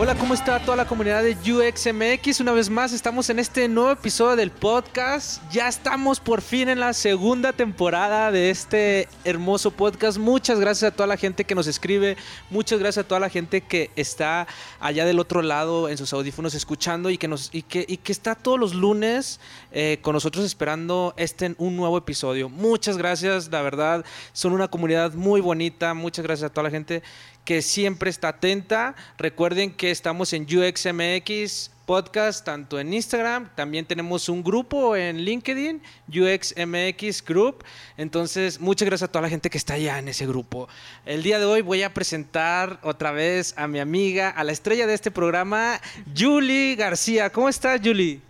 Hola, ¿cómo está toda la comunidad de UXMX? Una vez más estamos en este nuevo episodio del podcast. Ya estamos por fin en la segunda temporada de este hermoso podcast. Muchas gracias a toda la gente que nos escribe. Muchas gracias a toda la gente que está allá del otro lado en sus audífonos escuchando y que, nos, y que, y que está todos los lunes eh, con nosotros esperando este un nuevo episodio. Muchas gracias, la verdad. Son una comunidad muy bonita. Muchas gracias a toda la gente que siempre está atenta. Recuerden que estamos en UXMX Podcast, tanto en Instagram, también tenemos un grupo en LinkedIn, UXMX Group. Entonces, muchas gracias a toda la gente que está allá en ese grupo. El día de hoy voy a presentar otra vez a mi amiga, a la estrella de este programa, Julie García. ¿Cómo estás, Julie?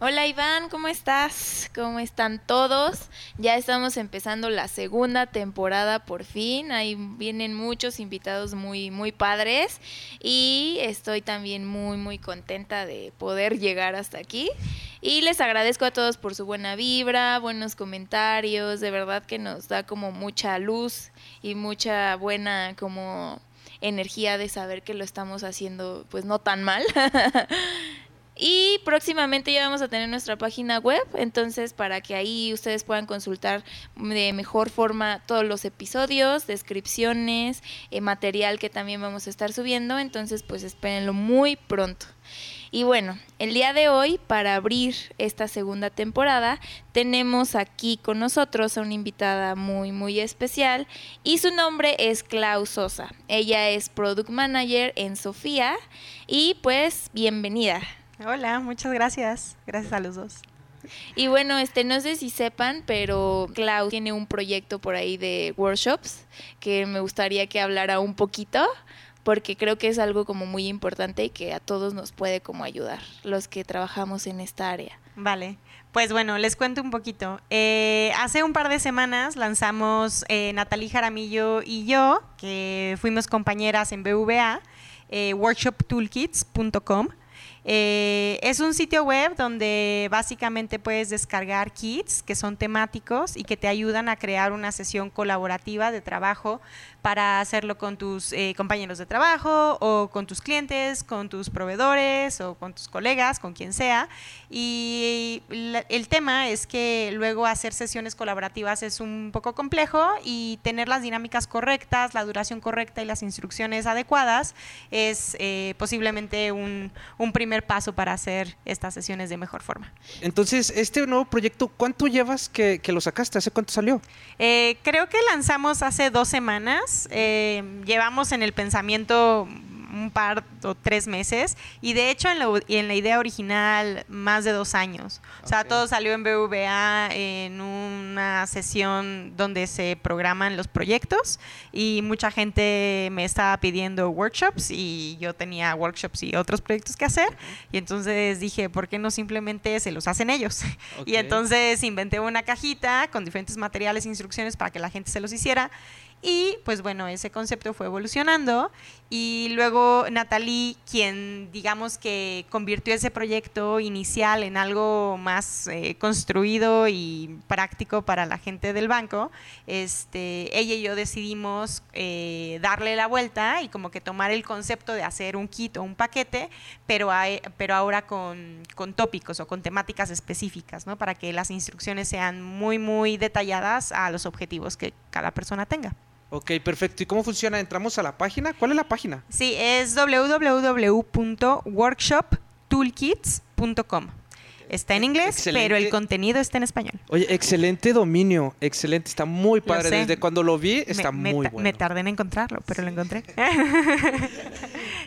Hola Iván, ¿cómo estás? ¿Cómo están todos? Ya estamos empezando la segunda temporada por fin. Ahí vienen muchos invitados muy muy padres y estoy también muy muy contenta de poder llegar hasta aquí. Y les agradezco a todos por su buena vibra, buenos comentarios, de verdad que nos da como mucha luz y mucha buena como energía de saber que lo estamos haciendo pues no tan mal. Y próximamente ya vamos a tener nuestra página web, entonces para que ahí ustedes puedan consultar de mejor forma todos los episodios, descripciones, eh, material que también vamos a estar subiendo, entonces pues espérenlo muy pronto. Y bueno, el día de hoy, para abrir esta segunda temporada, tenemos aquí con nosotros a una invitada muy, muy especial y su nombre es Clau Sosa. Ella es Product Manager en Sofía y pues bienvenida. Hola, muchas gracias. Gracias a los dos. Y bueno, este no sé si sepan, pero Clau tiene un proyecto por ahí de workshops que me gustaría que hablara un poquito porque creo que es algo como muy importante y que a todos nos puede como ayudar los que trabajamos en esta área. Vale. Pues bueno, les cuento un poquito. Eh, hace un par de semanas lanzamos eh, Natalie Jaramillo y yo, que fuimos compañeras en BVA, eh, workshoptoolkits.com. Eh, es un sitio web donde básicamente puedes descargar kits que son temáticos y que te ayudan a crear una sesión colaborativa de trabajo para hacerlo con tus eh, compañeros de trabajo o con tus clientes, con tus proveedores o con tus colegas, con quien sea. Y la- el tema es que luego hacer sesiones colaborativas es un poco complejo y tener las dinámicas correctas, la duración correcta y las instrucciones adecuadas es eh, posiblemente un, un primer paso para hacer estas sesiones de mejor forma. Entonces, este nuevo proyecto, ¿cuánto llevas que, que lo sacaste? ¿Hace cuánto salió? Eh, creo que lanzamos hace dos semanas. Eh, llevamos en el pensamiento un par o tres meses y de hecho en la, en la idea original más de dos años. O sea, todo salió en BVA en una sesión donde se programan los proyectos y mucha gente me estaba pidiendo workshops y yo tenía workshops y otros proyectos que hacer y entonces dije, ¿por qué no simplemente se los hacen ellos? Ok. Y entonces inventé una cajita con diferentes materiales e instrucciones para que la gente se los hiciera. Y pues bueno, ese concepto fue evolucionando y luego Natalie, quien digamos que convirtió ese proyecto inicial en algo más eh, construido y práctico para la gente del banco, este, ella y yo decidimos eh, darle la vuelta y como que tomar el concepto de hacer un kit o un paquete, pero, pero ahora con, con tópicos o con temáticas específicas, ¿no? Para que las instrucciones sean muy, muy detalladas a los objetivos que cada persona tenga. Ok, perfecto. ¿Y cómo funciona? ¿Entramos a la página? ¿Cuál es la página? Sí, es www.workshoptoolkits.com. Está en inglés, Excelente. pero el contenido está en español. Oye, excelente dominio, excelente, está muy padre. Desde cuando lo vi, está me, muy bueno. me tardé en encontrarlo, pero lo encontré.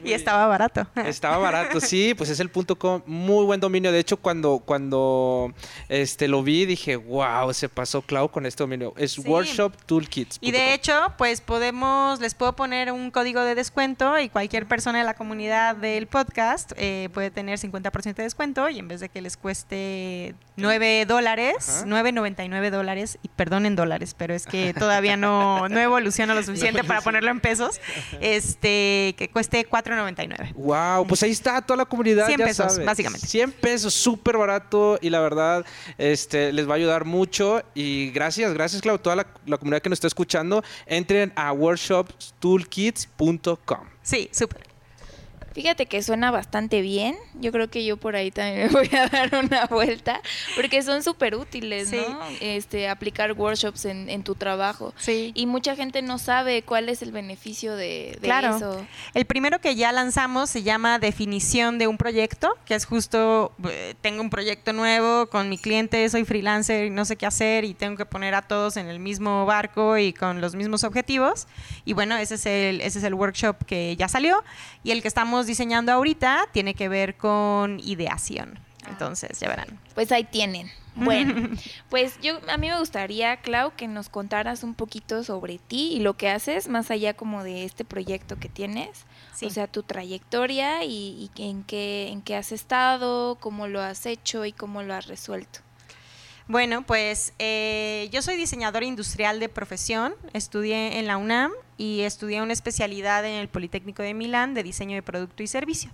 y estaba barato. Estaba barato, sí, pues es el punto com, muy buen dominio. De hecho, cuando, cuando este lo vi, dije, wow, se pasó Clau con este dominio. Es Sí. Workshop Toolkits. Y de hecho, pues podemos, les puedo poner un código de descuento y cualquier persona de la comunidad del podcast eh, puede tener 50% de descuento y en vez de que les cueste 9 dólares, Ajá. 9.99 dólares, y perdón en dólares, pero es que todavía no, no evoluciona lo suficiente para ponerlo en pesos, este que cueste 4.99. Wow, pues ahí está toda la comunidad. 100 ya pesos, sabe. básicamente. 100 pesos, súper barato y la verdad este, les va a ayudar mucho. Y gracias, gracias, Clau, toda la, la comunidad que nos está escuchando. Entren a workshopstoolkits.com. Sí, súper. Fíjate que suena bastante bien. Yo creo que yo por ahí también me voy a dar una vuelta porque son súper útiles, Sí. ¿no? Este, aplicar workshops en, en tu trabajo. Sí. Y mucha gente no sabe cuál es el beneficio de, de Claro. eso. El primero que ya lanzamos se llama definición de un proyecto, que es justo, eh, tengo un proyecto nuevo con mi cliente, soy freelancer y no sé qué hacer y tengo que poner a todos en el mismo barco y con los mismos objetivos. Y bueno, ese es el, ese es el workshop que ya salió y el que estamos diseñando ahorita tiene que ver con ideación. Entonces, ya verán. Pues ahí tienen. Bueno, pues yo a mí me gustaría, Clau, que nos contaras un poquito sobre ti y lo que haces, más allá como de este proyecto que tienes. Sí. O sea, tu trayectoria y, y en qué en qué has estado, cómo lo has hecho y cómo lo has resuelto. Bueno, pues eh, yo soy diseñadora industrial de profesión, estudié en la UNAM y estudié una especialidad en el Politécnico de Milán de diseño de producto y servicio.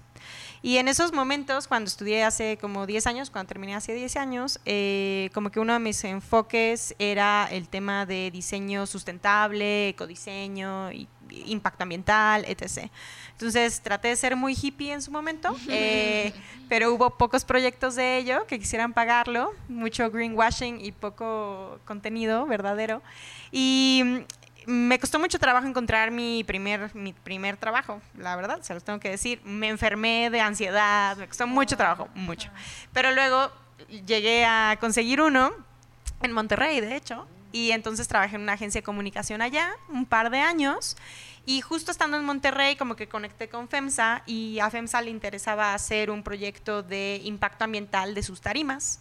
Y en esos momentos, cuando estudié hace como 10 años, cuando terminé hace 10 años, eh, como que uno de mis enfoques era el tema de diseño sustentable, ecodiseño, y- impacto ambiental, etc. Entonces traté de ser muy hippie en su momento, eh, pero hubo pocos proyectos de ello que quisieran pagarlo, mucho greenwashing y poco contenido verdadero. Y me costó mucho trabajo encontrar mi primer, mi primer trabajo, la verdad, se los tengo que decir. Me enfermé de ansiedad, me costó mucho trabajo, mucho. Pero luego llegué a conseguir uno en Monterrey, de hecho, y entonces trabajé en una agencia de comunicación allá un par de años. Y justo estando en Monterrey, como que conecté con FEMSA y a FEMSA le interesaba hacer un proyecto de impacto ambiental de sus tarimas.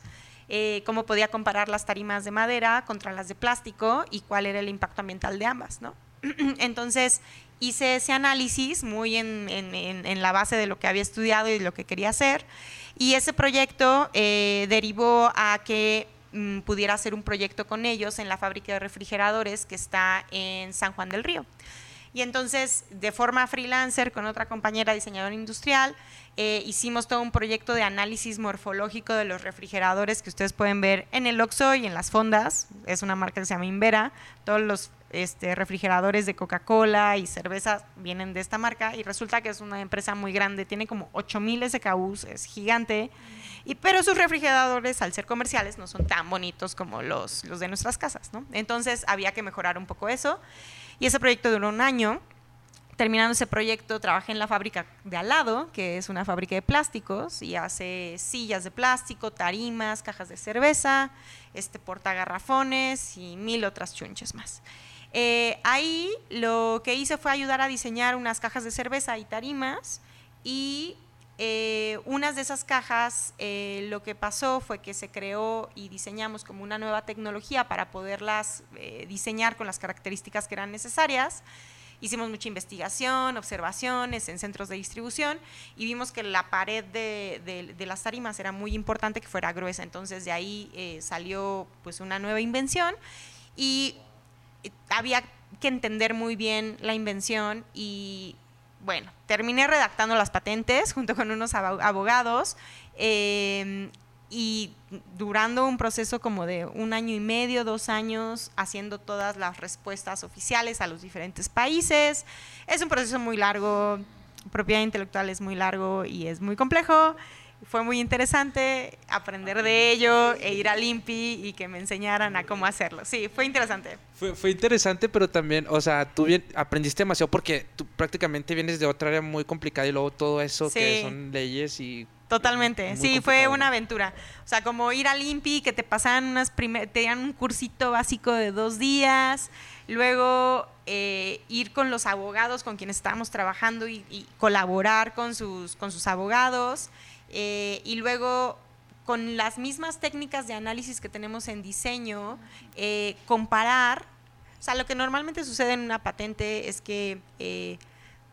Eh, cómo podía comparar las tarimas de madera contra las de plástico y cuál era el impacto ambiental de ambas, ¿no? Entonces hice ese análisis muy en, en- en- la base de lo que había estudiado y de lo que quería hacer. Y ese proyecto eh, derivó a que mm, pudiera hacer un proyecto con ellos en la fábrica de refrigeradores que está en San Juan del Río. Y entonces, de forma freelancer, con otra compañera diseñadora industrial, eh, hicimos todo un proyecto de análisis morfológico de los refrigeradores que ustedes pueden ver en el Oxxo y en las fondas. Es una marca que se llama Invera. Todos los este, refrigeradores de Coca-Cola y cerveza vienen de esta marca y resulta que es una empresa muy grande, tiene como 8000 SKUs, es gigante. Y, pero sus refrigeradores, al ser comerciales, no son tan bonitos como los, los de nuestras casas, ¿no? Entonces había que mejorar un poco eso. Y ese proyecto duró un año. Terminando ese proyecto, trabajé en la fábrica de al lado, que es una fábrica de plásticos, y hace sillas de plástico, tarimas, cajas de cerveza, este portagarrafones y mil otras chunches más. Eh, ahí lo que hice fue ayudar a diseñar unas cajas de cerveza y tarimas, y eh, unas de esas cajas, eh, lo que pasó fue que se creó y diseñamos como una nueva tecnología para poderlas eh, diseñar con las características que eran necesarias. Hicimos mucha investigación, observaciones en centros de distribución y vimos que la pared de, las tarimas era muy importante que fuera gruesa. Entonces de ahí eh, salió pues una nueva invención y eh, había que entender muy bien la invención y bueno, terminé redactando las patentes junto con unos abo- abogados eh, y durando un proceso como de un año y medio, dos años, haciendo todas las respuestas oficiales a los diferentes países. Es un proceso muy largo, propiedad intelectual es muy largo y es muy complejo. Fue muy interesante aprender de ello e ir al INPI y que me enseñaran a cómo hacerlo. Sí, fue interesante. Fue, fue interesante, pero también, o sea, tú bien, aprendiste demasiado porque tú prácticamente vienes de otra área muy complicada y luego todo eso que Sí. son leyes y Totalmente, Muy sí, fue una aventura. O sea, como ir al INPI, que te pasaban unas primer, te un cursito básico de dos días, luego eh, ir con los abogados con quienes estábamos trabajando y, y colaborar con sus, con sus abogados, eh, y luego con las mismas técnicas de análisis que tenemos en diseño, eh, comparar, o sea, lo que normalmente sucede en una patente es que...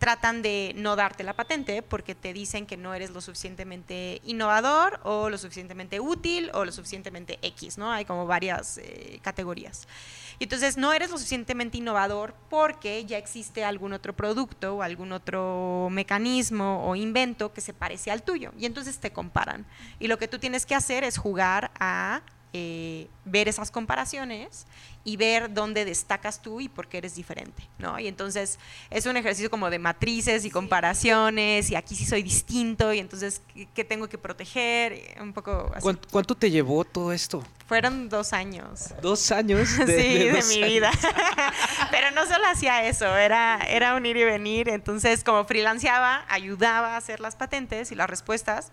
tratan de no darte la patente porque te dicen que no eres lo suficientemente innovador o lo suficientemente útil o lo suficientemente X, ¿no? Hay como varias eh, categorías. Y entonces no eres lo suficientemente innovador porque ya existe algún otro producto o algún otro mecanismo o invento que se parece al tuyo. Y entonces te comparan. Y lo que tú tienes que hacer es jugar a eh, ver esas comparaciones y ver dónde destacas tú y por qué eres diferente, ¿no? Y entonces es un ejercicio como de matrices y comparaciones y aquí sí soy distinto y entonces qué, tengo que proteger, un poco así. ¿Cuánto, cuánto te llevó todo esto? Fueron dos años. Dos años sí, de, de, dos mi años. vida. Pero no solo hacía eso, era, era un ir y venir. Entonces, como freelanceaba, ayudaba a hacer las patentes y las respuestas.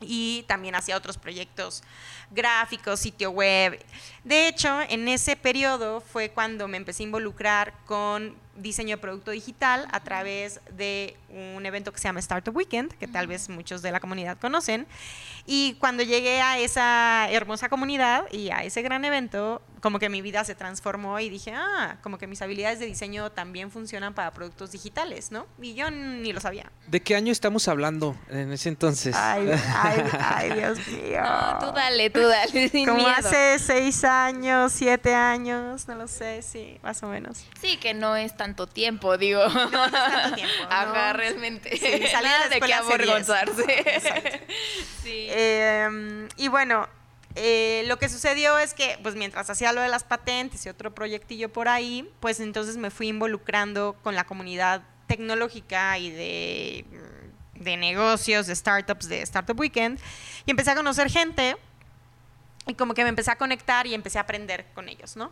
Y también hacía otros proyectos gráficos, sitio web. De hecho, en ese periodo fue cuando me empecé a involucrar con diseño de producto digital a través de un evento que se llama Startup Weekend, que tal vez muchos de la comunidad conocen. Y cuando llegué a esa hermosa comunidad y a ese gran evento, como que mi vida se transformó y dije, ah, como que mis habilidades de diseño también funcionan para productos digitales, ¿no? Y yo ni lo sabía. ¿De qué año estamos hablando en ese entonces? Ay, ay, ay, Dios mío. No, tú dale, tú dale, sin Como miedo. hace seis años, siete años, no lo sé, sí, más o menos. Sí, que no es tanto tiempo, digo. No, no es tanto tiempo, Ajá, ¿no? realmente. Sí, salí de Nada de qué avergonzarse. Sí. Eh, y bueno, eh, lo que sucedió es que, pues mientras hacía lo de las patentes y otro proyectillo por ahí, pues entonces me fui involucrando con la comunidad tecnológica y de, de negocios, de startups, de Startup Weekend, y empecé a conocer gente y como que me empecé a conectar y empecé a aprender con ellos, ¿no?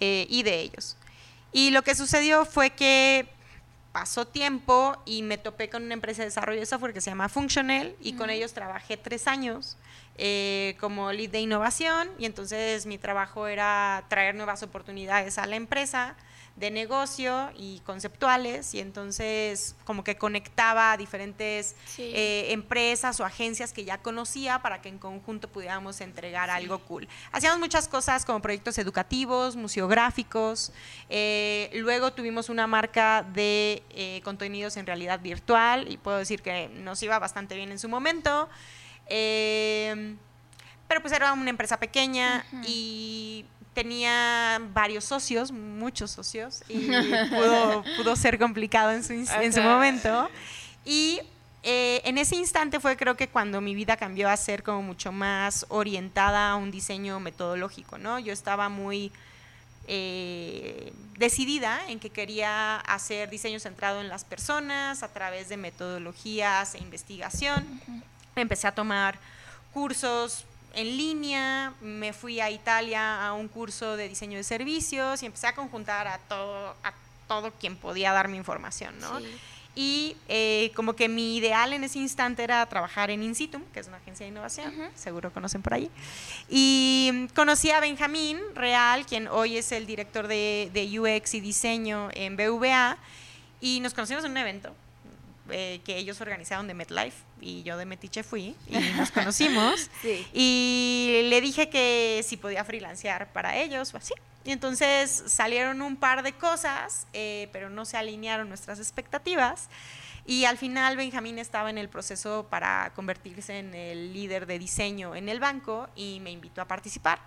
Eh, y de ellos. Y lo que sucedió fue que pasó tiempo y me topé con una empresa de desarrollo de software que se llama Functional y con ellos trabajé tres años eh, como lead de innovación y entonces mi trabajo era traer nuevas oportunidades a la empresa de negocio y conceptuales y entonces como que conectaba a diferentes Sí. eh, empresas o agencias que ya conocía para que en conjunto pudiéramos entregar algo cool. Hacíamos muchas cosas como proyectos educativos, museográficos, eh, luego tuvimos una marca de eh, contenidos en realidad virtual y puedo decir que nos iba bastante bien en su momento. Pero pues era una empresa pequeña y tenía varios socios, muchos socios, y pudo, pudo ser complicado en su, en momento. Y eh, en ese instante fue creo que cuando mi vida cambió a ser como mucho más orientada a un diseño metodológico, ¿no? Yo estaba muy eh, decidida en que quería hacer diseño centrado en las personas a través de metodologías e investigación. Empecé a tomar cursos en línea, me fui a Italia a un curso de diseño de servicios y empecé a conjuntar a todo, a todo quien podía darme información, ¿no? Sí. Y eh, como que mi ideal en ese instante era trabajar en Insitum, que es una agencia de innovación, Ujú. seguro conocen por ahí. Y mm, conocí a Benjamín Real, quien hoy es el director de, de UX y diseño en BVA, y nos conocimos en un evento eh, que ellos organizaron de MetLife, y yo de Metiche fui, y nos conocimos. Sí. Y le dije que si podía freelancear para ellos o así. Y entonces salieron un par de cosas, eh, pero no se alinearon nuestras expectativas. Y al final Benjamín estaba en el proceso para convertirse en el líder de diseño en el banco y me invitó a participar.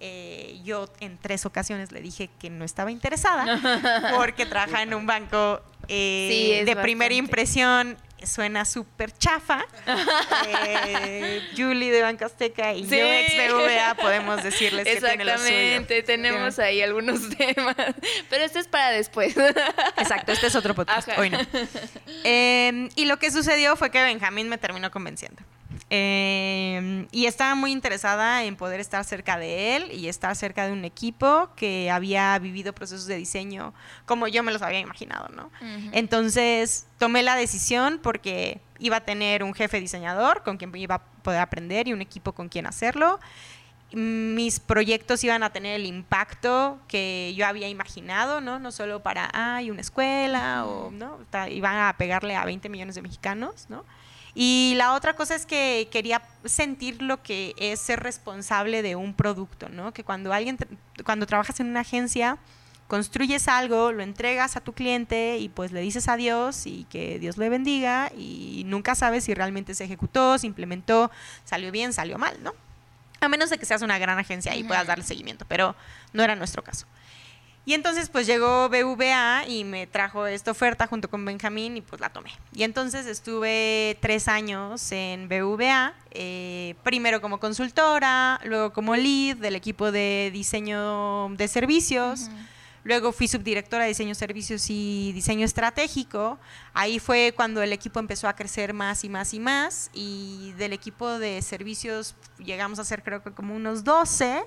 Eh, yo en tres ocasiones le dije que no estaba interesada porque trabaja en un banco eh, Sí, de primera impresión suena súper chafa. Eh, Julie de Banco Azteca y Sí. yo ex BBVA podemos decirles que tiene lo suyo. Exactamente, tenemos ahí algunos temas. Pero esto es para después. Exacto, este es otro podcast. Ajá. Hoy no. Eh, y lo que sucedió fue que Benjamín me terminó convenciendo. Eh, y estaba muy interesada en poder estar cerca de él y estar cerca de un equipo que había vivido procesos de diseño como yo me los había imaginado, ¿no? Ujú. Entonces tomé la decisión porque iba a tener un jefe diseñador con quien iba a poder aprender y un equipo con quien hacerlo. Mis proyectos iban a tener el impacto que yo había imaginado, ¿no? No solo para, ay, una escuela, o, ¿no? Iban a pegarle a 20 millones de mexicanos, ¿no? Y la otra cosa es que quería sentir lo que es ser responsable de un producto, ¿no? Que cuando alguien, cuando trabajas en una agencia, construyes algo, lo entregas a tu cliente y pues le dices adiós y que Dios le bendiga y nunca sabes si realmente se ejecutó, se implementó, salió bien, salió mal, ¿no? A menos de que seas una gran agencia y puedas darle seguimiento, pero no era nuestro caso. Y entonces pues llegó BVA y me trajo esta oferta junto con Benjamín y pues la tomé. Y entonces estuve tres años en BVA, eh, primero como consultora, luego como lead del equipo de diseño de servicios. Luego fui subdirectora de diseño servicios y diseño estratégico. Ahí fue cuando el equipo empezó a crecer más y más y más. Y del equipo de servicios llegamos a ser creo que como unos 12.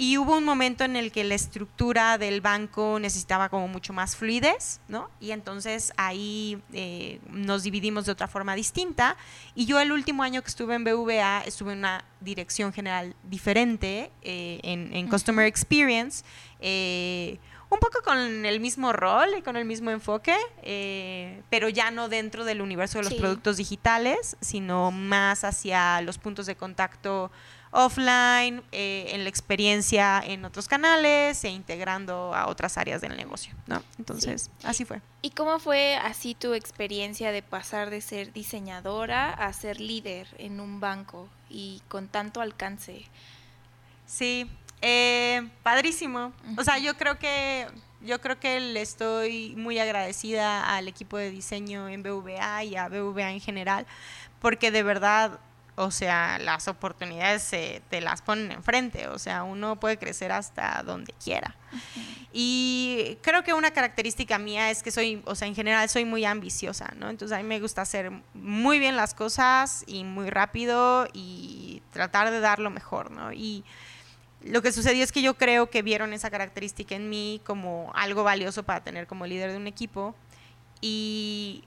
Y hubo un momento en el que la estructura del banco necesitaba como mucho más fluidez, ¿no? Y entonces ahí eh, nos dividimos de otra forma distinta. Y yo el último año que estuve en BVA estuve en una dirección general diferente eh, en, en Customer Experience. eh, un poco con el mismo rol y con el mismo enfoque, eh, pero ya no dentro del universo de los Sí. productos digitales, sino más hacia los puntos de contacto offline, eh, en la experiencia en otros canales e integrando a otras áreas del negocio, ¿no? Entonces, así fue. ¿Y cómo fue así tu experiencia de pasar de ser diseñadora a ser líder en un banco y con tanto alcance? Sí, eh, padrísimo. O sea, yo creo que yo creo que le estoy muy agradecida al equipo de diseño en BVA y a BVA en general, porque de verdad, o sea, las oportunidades se- te las ponen enfrente, o sea, uno puede crecer hasta donde quiera. Y creo que una característica mía es que soy, o sea, en general soy muy ambiciosa, ¿no? Entonces a mí me gusta hacer muy bien las cosas y muy rápido y tratar de dar lo mejor, ¿no? Y lo que sucedió es que yo creo que vieron esa característica en mí como algo valioso para tener como líder de un equipo y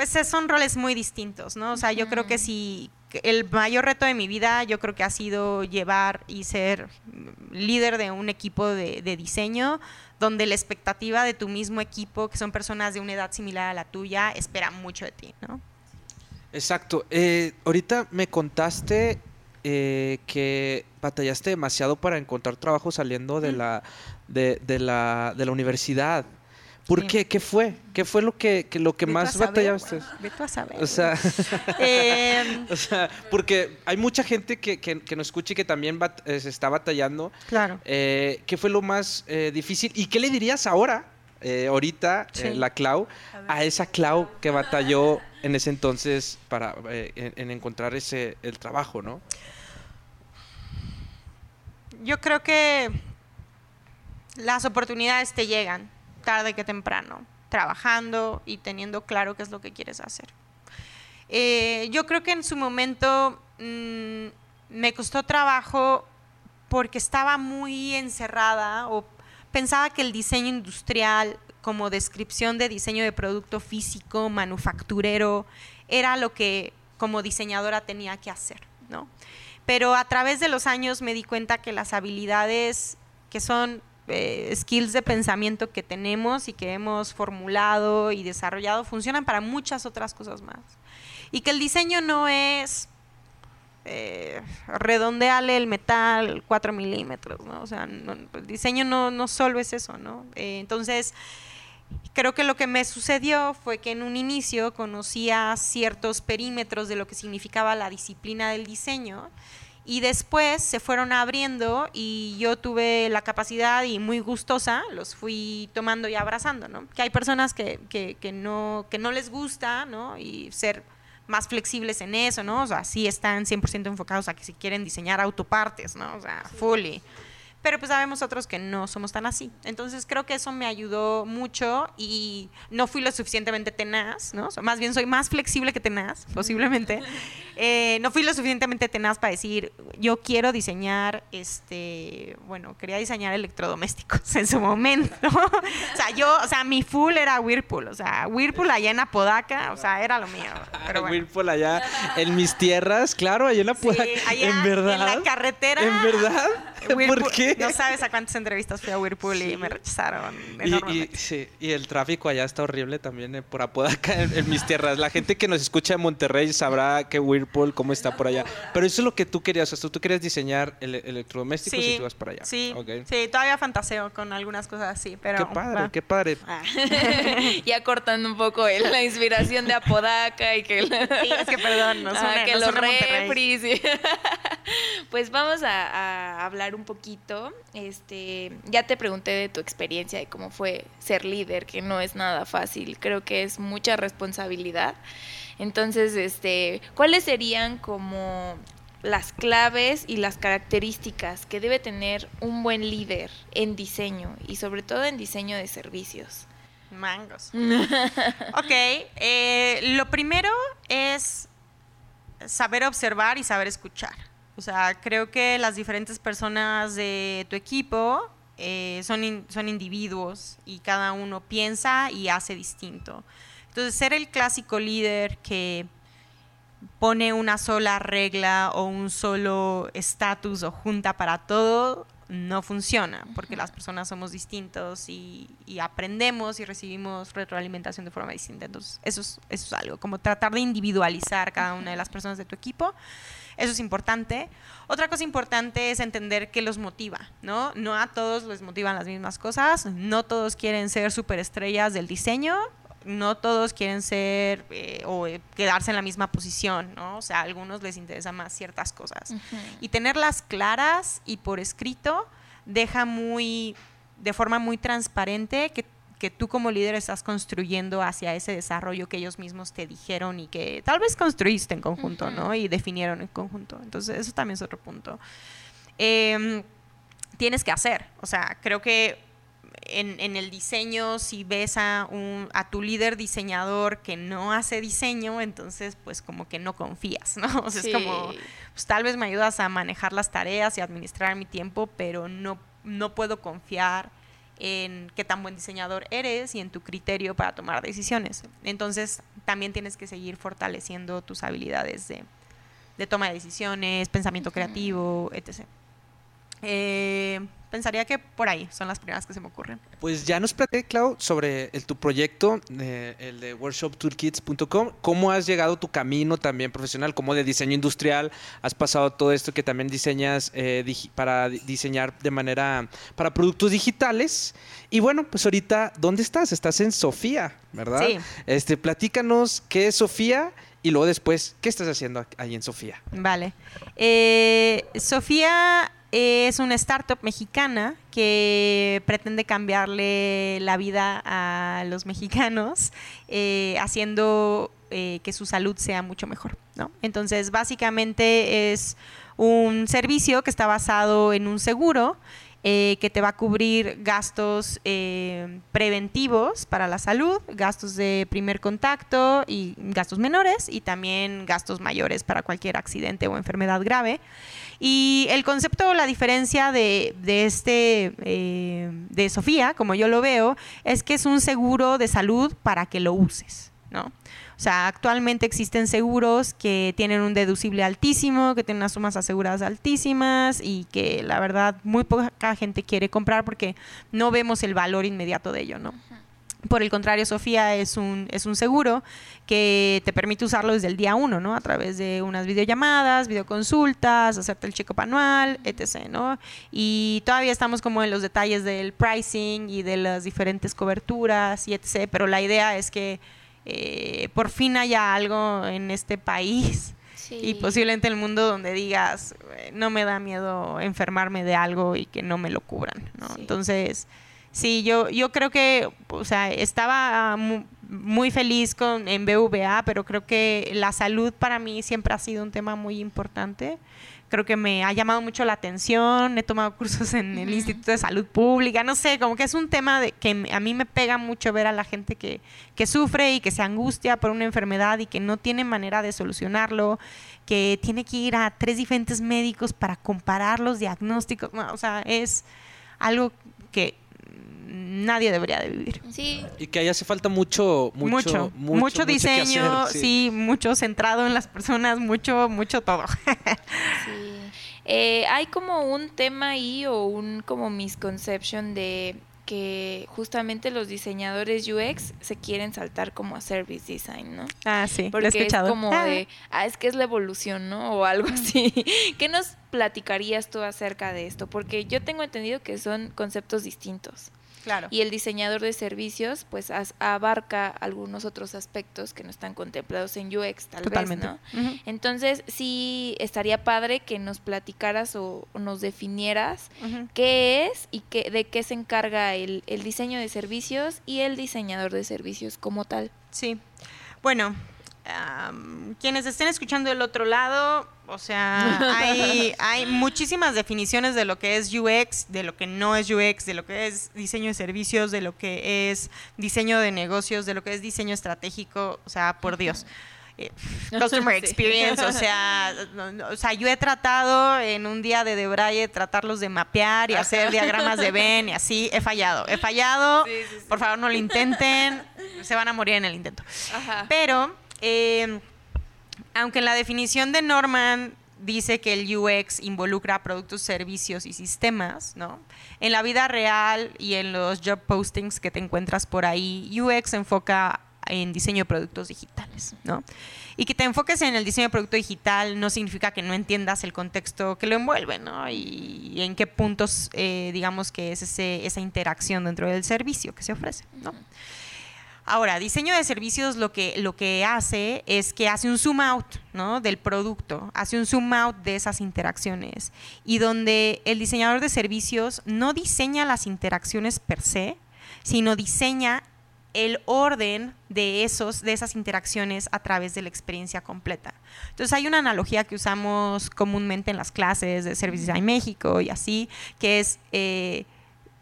pues son roles muy distintos, ¿no? O sea, yo creo que si el mayor reto de mi vida yo creo que ha sido llevar y ser líder de un equipo de, de diseño donde la expectativa de tu mismo equipo, que son personas de una edad similar a la tuya, espera mucho de ti, ¿no? Exacto. Eh, ahorita me contaste eh, que batallaste demasiado para encontrar trabajo saliendo de Mm. la de, de la de la universidad. ¿Por Sí. qué? ¿Qué fue? ¿Qué fue lo que, que lo que más batallaste? güey, ve tú a saber. O sea, Em, o sea, porque hay mucha gente que, que, que nos escucha y que también bat- eh, se está batallando. claro. Eh, ¿Qué fue lo más eh, difícil? ¿Y qué le dirías ahora, ahorita, Sí. la Clau, a esa Clau que batalló en ese entonces para en, en encontrar ese el trabajo, ¿no? Yo creo que las oportunidades te llegan tarde que temprano, trabajando y teniendo claro qué es lo que quieres hacer. Eh, yo creo que en su momento mm, me costó trabajo porque estaba muy encerrada o pensaba que el diseño industrial como descripción de diseño de producto físico, manufacturero, era lo que como diseñadora tenía que hacer, ¿no? Pero a través de los años me di cuenta que las habilidades que son eh, skills de pensamiento que tenemos y que hemos formulado y desarrollado funcionan para muchas otras cosas más. Y que el diseño no es eh, el metal 4 milímetros, ¿no? O sea, no- el diseño no, no solo es eso, ¿no? Eh, entonces, creo que lo que me sucedió fue que en un inicio conocía ciertos perímetros de lo que significaba la disciplina del diseño y después se fueron abriendo y yo tuve la capacidad y muy gustosa los fui tomando y abrazando, ¿no? Que hay personas que, que, que no, que no les gusta, ¿no? Y ser más flexibles en eso, ¿no? O sea, sí están 100% enfocados a que si quieren diseñar autopartes, ¿no? O sea, fully. pero pues sabemos otros que no somos tan así. Entonces creo que eso me ayudó mucho y no fui lo suficientemente tenaz, ¿no? O más bien soy más flexible que tenaz, posiblemente. Eh, no fui lo suficientemente tenaz para decir, yo quiero diseñar, este, bueno, quería diseñar electrodomésticos en su momento. o sea, yo, o sea, mi full era Whirlpool, o sea, Whirlpool allá en Apodaca, o sea, era lo mío. Pero bueno. Whirlpool allá en mis tierras, claro, allá en la Sí, Podaca. allá ¿En verdad? en la carretera. ¿En verdad? ¿Por Whirlpool- qué? No sabes a cuántas entrevistas fui a Whirlpool y me rechazaron Y, sí, y el tráfico allá está horrible también eh, por Apodaca, en, en mis tierras. La gente que nos escucha en Monterrey sabrá que Whirlpool, cómo está por allá. Pero eso es lo que tú querías, o sea, tú querías diseñar ele- electrodomésticos y tú vas para allá. Sí, Ok. sí, todavía fantaseo con algunas cosas así, pero Qué padre, va. qué padre. Ah. ya cortando un poco el- la inspiración de Apodaca y que, el- Sí, es que perdón, nos Ah, que nos los refris. pues vamos a, a hablar un poquito. Este, ya te pregunté de tu experiencia de cómo fue ser líder, que no es nada fácil. Creo que es mucha responsabilidad. Entonces, este, ¿cuáles serían como las claves y las características que debe tener un buen líder en diseño y sobre todo en diseño de servicios? Mangos. ok, eh, lo primero es saber observar y saber escuchar. O sea, creo que las diferentes personas de tu equipo eh, son, in- son individuos y cada uno piensa y hace distinto. Entonces, ser el clásico líder que pone una sola regla o un solo estatus o junta para todo, no funciona, porque las personas somos distintos y, y aprendemos y recibimos retroalimentación de forma distinta. Entonces, eso es, eso es algo, como tratar de individualizar cada una de las personas de tu equipo. Eso es importante. Otra cosa importante es entender qué los motiva, ¿no? No a todos les motivan las mismas cosas, no todos quieren ser superestrellas del diseño, no todos quieren ser eh, o eh, quedarse en la misma posición, ¿no? O sea, a algunos les interesan más ciertas cosas. Y tenerlas claras y por escrito deja muy, de forma muy transparente que, que tú como líder estás construyendo hacia ese desarrollo que ellos mismos te dijeron y que tal vez construiste en conjunto, ¿no? Y definieron en conjunto. Entonces, eso también es otro punto. Em, tienes que hacer, o sea, creo que en, en el diseño, si ves a, un, a tu líder diseñador que no hace diseño, entonces pues como que no confías, ¿no? O sea, Sí. es como, pues tal vez me ayudas a manejar las tareas y administrar mi tiempo, pero no, no puedo confiar en qué tan buen diseñador eres y en tu criterio para tomar decisiones. Entonces también tienes que seguir fortaleciendo tus habilidades de, de toma de decisiones, pensamiento creativo, etc. Eh, pensaría que por ahí son las primeras que se me ocurren. Pues ya nos platicé, Clau, sobre el- tu proyecto, eh, el de workshoptoolkits.com. ¿Cómo has llegado tu camino también profesional, como de diseño industrial? Has pasado todo esto que también diseñas eh, para di- diseñar de manera, para productos digitales. Y bueno, pues ahorita, ¿dónde estás? Estás en Sofía, ¿verdad? Sí. Este, platícanos qué es Sofía y luego después, ¿qué estás haciendo ahí en Sofía? Vale. Eh, Sofía es una startup mexicana que pretende cambiarle la vida a los mexicanos, eh, haciendo eh, que su salud sea mucho mejor. ¿no? Entonces, básicamente es un servicio que está basado en un seguro eh, que te va a cubrir gastos eh, preventivos para la salud, gastos de primer contacto y gastos menores y también gastos mayores para cualquier accidente o enfermedad grave. Y el concepto, la diferencia de, de este, eh, de Sofía, como yo lo veo, es que es un seguro de salud para que lo uses, ¿no? O sea, actualmente existen seguros que tienen un deducible altísimo, que tienen unas sumas aseguradas altísimas y que la verdad muy poca gente quiere comprar porque no vemos el valor inmediato de ello, ¿no? Por el contrario, Sofía es un, es un seguro que te permite usarlo desde el día uno, ¿no? A través de unas videollamadas, videoconsultas, hacerte el check-up anual, etc., ¿no? Y todavía estamos como en los detalles del pricing y de las diferentes coberturas y etc., pero la idea es que eh, por fin haya algo en este país Sí. y posiblemente en el mundo donde digas, "Eh, no me da miedo enfermarme de algo y que no me lo cubran, ¿no? Sí. Entonces, sí, yo, yo creo que, o sea, estaba mu- muy feliz con, en BVA, pero creo que la salud para mí siempre ha sido un tema muy importante. Creo que me ha llamado mucho la atención, he tomado cursos en el Instituto de Salud Pública, no sé, como que es un tema de, que a mí me pega mucho ver a la gente que, que sufre y que se angustia por una enfermedad y que no tiene manera de solucionarlo, que tiene que ir a tres diferentes médicos para comparar los diagnósticos, no, o sea, es algo que nadie debería de vivir. Sí, Y que ahí hace falta mucho, mucho, Mucho, mucho, diseño, hacer, sí. mucho centrado en las personas, mucho, mucho todo. sí. Eh, hay como un tema ahí o un como misconception de que justamente los diseñadores UX se quieren saltar como a service design, ¿no? ah, sí, lo Porque he es escuchado. como Ah, de, ah, es que es la evolución, ¿no? O algo así. ¿Qué nos platicarías tú acerca de esto? Porque yo tengo entendido que son conceptos distintos. Claro. Y el diseñador de servicios, pues as- abarca algunos otros aspectos que no están contemplados en UX, tal Totalmente. vez, ¿no? Entonces, sí estaría padre que nos platicaras o, o nos definieras qué es y qué, de qué se encarga el, el diseño de servicios y el diseñador de servicios como tal. Sí. Bueno, am, quienes estén escuchando del otro lado, o sea, hay, hay muchísimas definiciones de lo que es UX, de lo que no es UX, de lo que es diseño de servicios, de lo que es diseño de negocios, de lo que es diseño estratégico, o sea, por Dios. Eh, Customer Sí. experience, o sea, no, no, o sea, yo he tratado en un día de Debraye tratarlos de mapear y hacer diagramas de Venn y así, he fallado, he fallado, Sí, sí, sí. por favor no lo intenten, se van a morir en el intento. Ajá. Pero, eh, aunque en la definición de Norman dice que el UX involucra productos, servicios y sistemas, ¿no? En la vida real y en los job postings que te encuentras por ahí, UX enfoca en diseño de productos digitales, ¿no? Y que te enfoques en el diseño de producto digital no significa que no entiendas el contexto que lo envuelve, ¿no? Y, en qué puntos, eh, digamos, que es ese, esa interacción dentro del servicio que se ofrece, ¿no? Ahora, diseño de servicios lo que, lo que hace es que hace un zoom out ¿no? del producto, hace un zoom out de esas interacciones y donde el diseñador de servicios no diseña las interacciones per se, sino diseña el orden de, esos, de esas interacciones a través de la experiencia completa. Entonces hay una analogía que usamos comúnmente en las clases de Service Design México y así, que es... eh,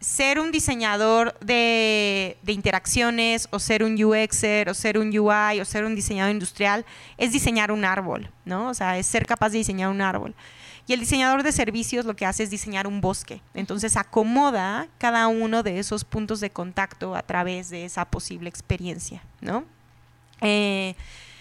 ser un diseñador de, interacciones o ser un UXer o ser un UI o ser un diseñador industrial es diseñar un árbol, ¿no? O sea, es ser capaz de diseñar un árbol. Y el diseñador de servicios lo que hace es diseñar un bosque. Entonces acomoda cada uno de esos puntos de contacto a través de esa posible experiencia, ¿no? Eh,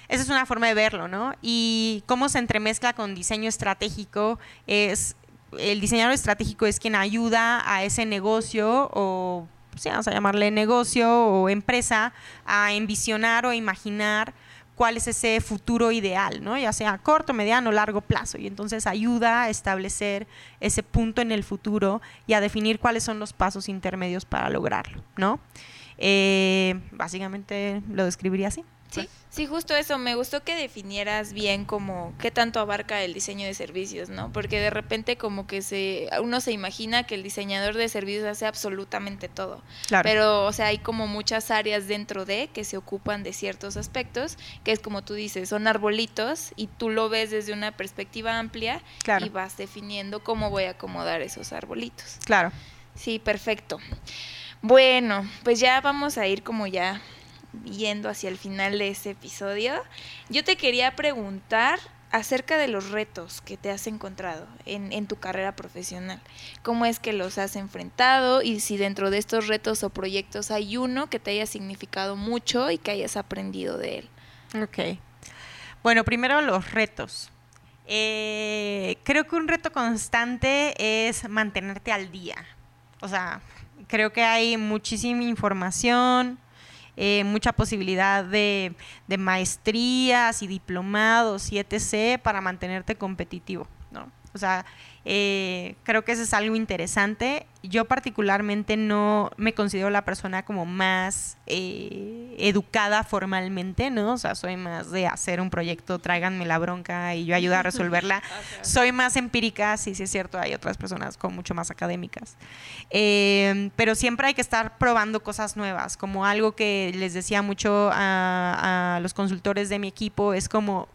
esa es una forma de verlo, ¿no? Y cómo se entremezcla con diseño estratégico es el diseñador estratégico es quien ayuda a ese negocio o sí, vamos a llamarle negocio o empresa a envisionar o imaginar cuál es ese futuro ideal, ¿no? Ya sea a corto, mediano, largo plazo. Y entonces ayuda a establecer ese punto en el futuro y a definir cuáles son los pasos intermedios para lograrlo, ¿no? Eh, básicamente lo describiría así. Sí, sí, justo eso. Me gustó que definieras bien como qué tanto abarca el diseño de servicios, ¿no? Porque de repente como que se uno se imagina que el diseñador de servicios hace absolutamente todo. Claro. Pero, o sea, hay como muchas áreas dentro de que se ocupan de ciertos aspectos, que es como tú dices, son arbolitos y tú lo ves desde una perspectiva amplia Claro. y vas definiendo cómo voy a acomodar esos arbolitos. Claro. Sí, perfecto. Bueno, pues ya vamos a ir como ya yendo hacia el final de este episodio. Yo te quería preguntar acerca de los retos que te has encontrado en, en tu carrera profesional. ¿Cómo es que los has enfrentado y si dentro de estos retos o proyectos hay uno que te haya significado mucho y que hayas aprendido de él? Ok. Bueno, primero los retos. Eh, creo que un reto constante es mantenerte al día. O sea, creo que hay muchísima información, eh, mucha posibilidad de, de maestrías y diplomados y etc. para mantenerte competitivo, ¿no? O sea, eh, creo que eso es algo interesante. Yo particularmente no me considero la persona como más eh, educada formalmente, ¿no? O sea, soy más de hacer un proyecto, tráiganme la bronca y yo ayudo a resolverla. Soy más empírica, sí, sí es cierto, hay otras personas con mucho más académicas. Eh, pero siempre hay que estar probando cosas nuevas, como algo que les decía mucho a, a los consultores de mi equipo, es como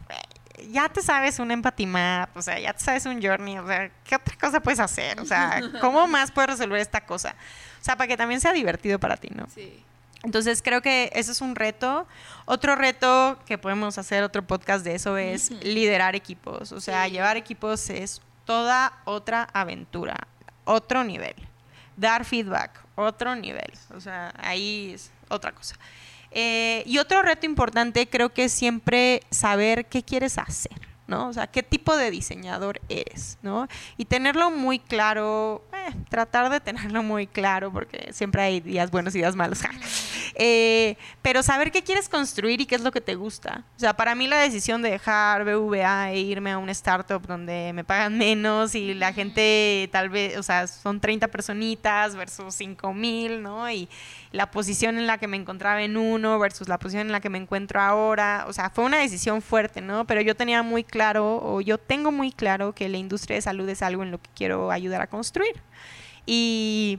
ya te sabes un empathy map, o sea, ya te sabes un journey, o sea, ¿qué otra cosa puedes hacer? O sea, ¿cómo más puedes resolver esta cosa? O sea, para que también sea divertido para ti, ¿no? Sí. Entonces creo que eso es un reto. Otro reto que podemos hacer otro podcast de eso es liderar equipos. O sea, Sí. llevar equipos es toda otra aventura, otro nivel. Dar feedback, otro nivel. O sea, ahí es otra cosa. Eh, y otro reto importante creo que es siempre saber qué quieres hacer, ¿no? O sea, qué tipo de diseñador eres, ¿no? Y tenerlo muy claro, eh, tratar de tenerlo muy claro, porque siempre hay días buenos y días malos. ja. Eh, pero saber qué quieres construir y qué es lo que te gusta. O sea, para mí la decisión de dejar BVA e irme a una startup donde me pagan menos y la gente tal vez, o sea, son 30 personitas versus 5 mil, ¿no? Y la posición en la que me encontraba en uno versus la posición en la que me encuentro ahora. O sea, fue una decisión fuerte, ¿no? Pero yo tenía muy claro, o yo tengo muy claro que la industria de salud es algo en lo que quiero ayudar a construir. Y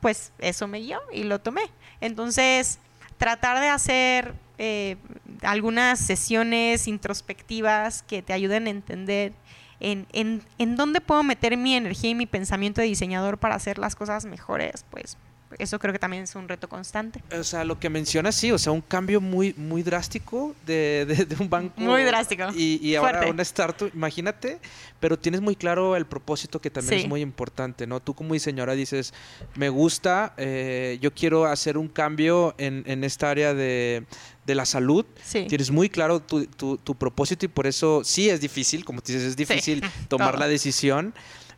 pues eso me guió y lo tomé. Entonces, tratar de hacer eh, algunas sesiones introspectivas que te ayuden a entender en, en, en dónde puedo meter mi energía y mi pensamiento de diseñador para hacer las cosas mejores, pues eso creo que también es un reto constante. O sea, lo que mencionas, sí, o sea, un cambio muy, muy drástico de, de- de un banco. Muy drástico. Y, y ahora Fuerte. una startup, imagínate, pero tienes muy claro el propósito que también Sí. es muy importante, ¿no? Tú como diseñadora dices, me gusta, eh, yo quiero hacer un cambio en, en esta área de, de la salud. Sí. Tienes muy claro tu, tu- tu propósito y por eso sí es difícil, como tú dices, es difícil tomar todo. la decisión,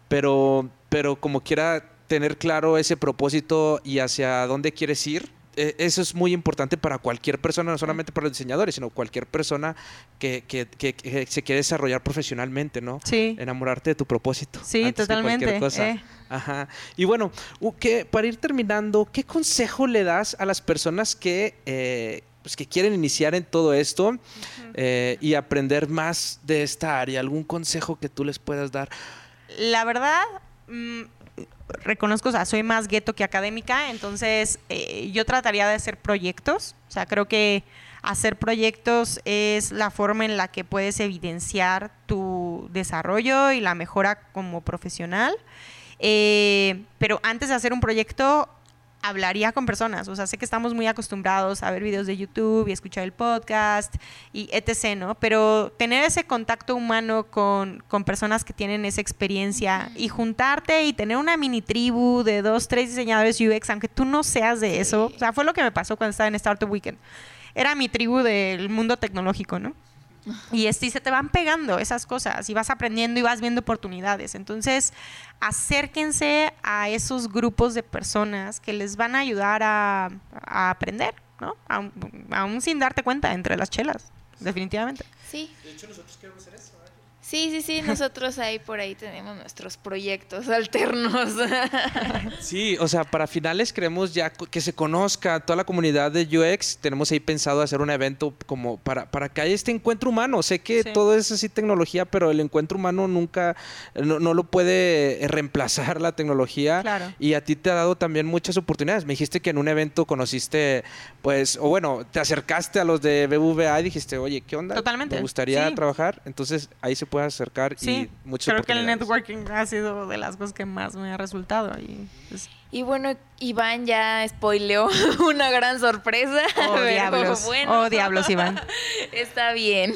pero, pero como quiera tener claro ese propósito y hacia dónde quieres ir, eh, eso es muy importante para cualquier persona, no solamente para los diseñadores, sino cualquier persona que, que- que- que se quiere desarrollar profesionalmente, ¿no? Sí. Enamorarte de tu propósito. Sí, antes que cualquier totalmente, cosa. eh. Ajá. Y bueno, ¿qué- para ir terminando, ¿qué consejo le das a las personas que, eh, pues, que quieren iniciar en todo esto eh, y aprender más de esta área? ¿Algún consejo que tú les puedas dar? La verdad, mm, reconozco, o sea, soy más gueto que académica, entonces eh, yo trataría de hacer proyectos. O sea, creo que hacer proyectos es la forma en la que puedes evidenciar tu desarrollo y la mejora como profesional. Eh, pero antes de hacer un proyecto, hablaría con personas. O sea, sé que estamos muy acostumbrados a ver videos de YouTube y escuchar el podcast y etc., ¿no? Pero tener ese contacto humano con, con personas que tienen esa experiencia y juntarte y tener una mini tribu de dos, tres diseñadores UX, aunque tú no seas de eso. O sea, fue lo que me pasó cuando estaba en Startup Weekend. Era mi tribu del mundo tecnológico, ¿no? Y, y se te van pegando esas cosas y vas aprendiendo y vas viendo oportunidades. Entonces, acérquense a esos grupos de personas que les van a ayudar a, a aprender, ¿no? Aún, aún sin darte cuenta entre las chelas, definitivamente. Sí. De hecho, nosotros queremos hacer eso. Sí, sí, sí, nosotros ahí por ahí tenemos nuestros proyectos alternos. Sí, o sea, para finales queremos ya que se conozca toda la comunidad de UX. Tenemos ahí pensado hacer un evento como para, para que haya este encuentro humano. Sé que Sí. todo es así tecnología, pero el encuentro humano nunca, no, no lo puede eh, reemplazar la tecnología. Claro. Y a ti te ha dado también muchas oportunidades. Me dijiste que en un evento conociste, pues, o bueno, te acercaste a los de BBVA y dijiste, oye, ¿qué onda? Totalmente, Me gustaría sí. trabajar. Entonces ahí se puede acercar Sí, y muchas creo que el networking ha sido de las cosas que más me ha resultado. Y pues, Y bueno, Iván ya spoileó una gran sorpresa. oh, pero diablos. bueno, Oh, diablos, Iván. Está bien.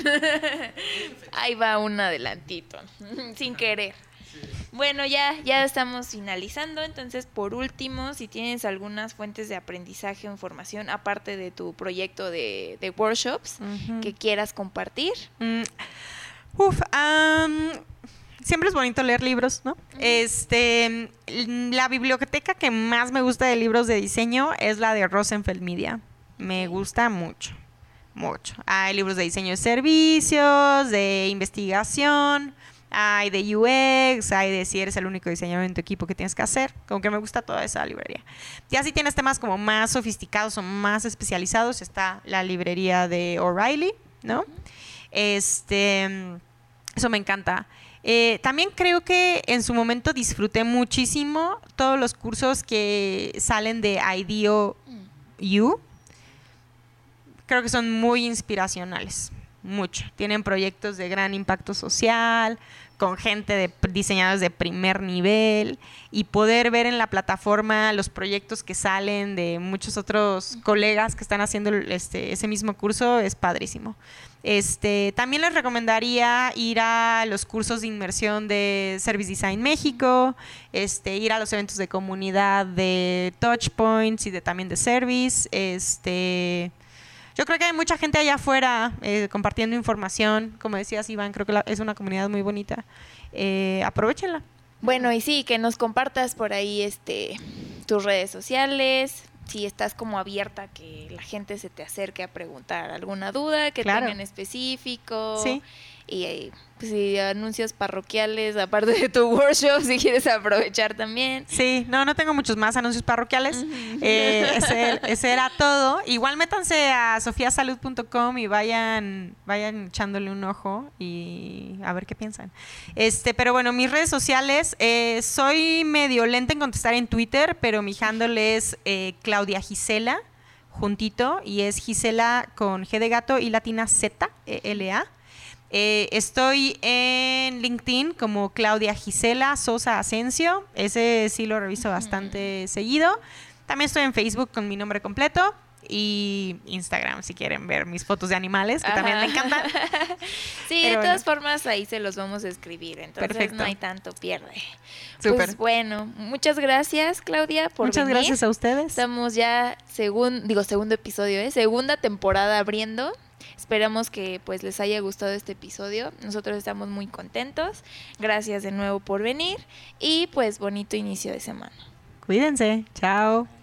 Ahí va un adelantito, sin querer. Bueno, ya, ya estamos finalizando. Entonces, por último, si tienes algunas fuentes de aprendizaje o información, aparte de tu proyecto de, de workshops, que quieras compartir. Mm, uf, am, siempre es bonito leer libros, ¿no? Este, la biblioteca que más me gusta de libros de diseño es la de Rosenfeld Media. Me gusta mucho, mucho. Hay libros de diseño de servicios, de investigación, hay de UX, hay de si eres el único diseñador en tu equipo que tienes que hacer. Como que me gusta toda esa librería. Ya si tienes temas como más sofisticados o más especializados, está la librería de O'Reilly, ¿no? Este, eso me encanta. Eh, también creo que en su momento disfruté muchísimo todos los cursos que salen de IDEO. Creo que son muy inspiracionales. mucho. Tienen proyectos de gran impacto social, con gente de diseñadores de primer nivel y poder ver en la plataforma los proyectos que salen de muchos otros colegas que están haciendo este, ese mismo curso es padrísimo. Este, también les recomendaría ir a los cursos de inmersión de Service Design México, este, ir a los eventos de comunidad de Touchpoints y de, también de Service. Este, yo creo que hay mucha gente allá afuera eh, compartiendo información. Como decías, Iván, creo que la- es una comunidad muy bonita. Eh, aprovechenla. Bueno, y sí, que nos compartas por ahí este tus redes sociales, si estás como abierta a que la gente se te acerque a preguntar alguna duda que Claro. tengan específico. Sí. Y eh, pues, si anuncios parroquiales, aparte de tu workshop, si quieres aprovechar también. Sí, no, no tengo muchos más anuncios parroquiales. Eh, ese, ese era todo. Igual métanse a sofiasalud.com y vayan, vayan echándole un ojo y a ver qué piensan. Este, pero bueno, mis redes sociales, eh, soy medio lenta en contestar en Twitter, pero mi handle es eh, Claudia Gisela, juntito, y es Gisela con G de gato y latina Z, E, L A. Eh, estoy en LinkedIn como Claudia Gisela Sosa Asensio. Ese sí lo reviso bastante seguido. También estoy en Facebook con mi nombre completo. Y Instagram, si quieren ver mis fotos de animales, que también me encantan. Sí, Pero de bueno. todas formas ahí se los vamos a escribir, entonces Perfecto. no hay tanto pierde. Súper. Pues bueno, muchas gracias Claudia por Muchas venir. gracias a ustedes. Estamos ya segun, digo segundo episodio, ¿eh? segunda temporada abriendo. Esperamos que pues les haya gustado este episodio. Nosotros estamos muy contentos. Gracias de nuevo por venir y pues bonito inicio de semana. Cuídense. Chao.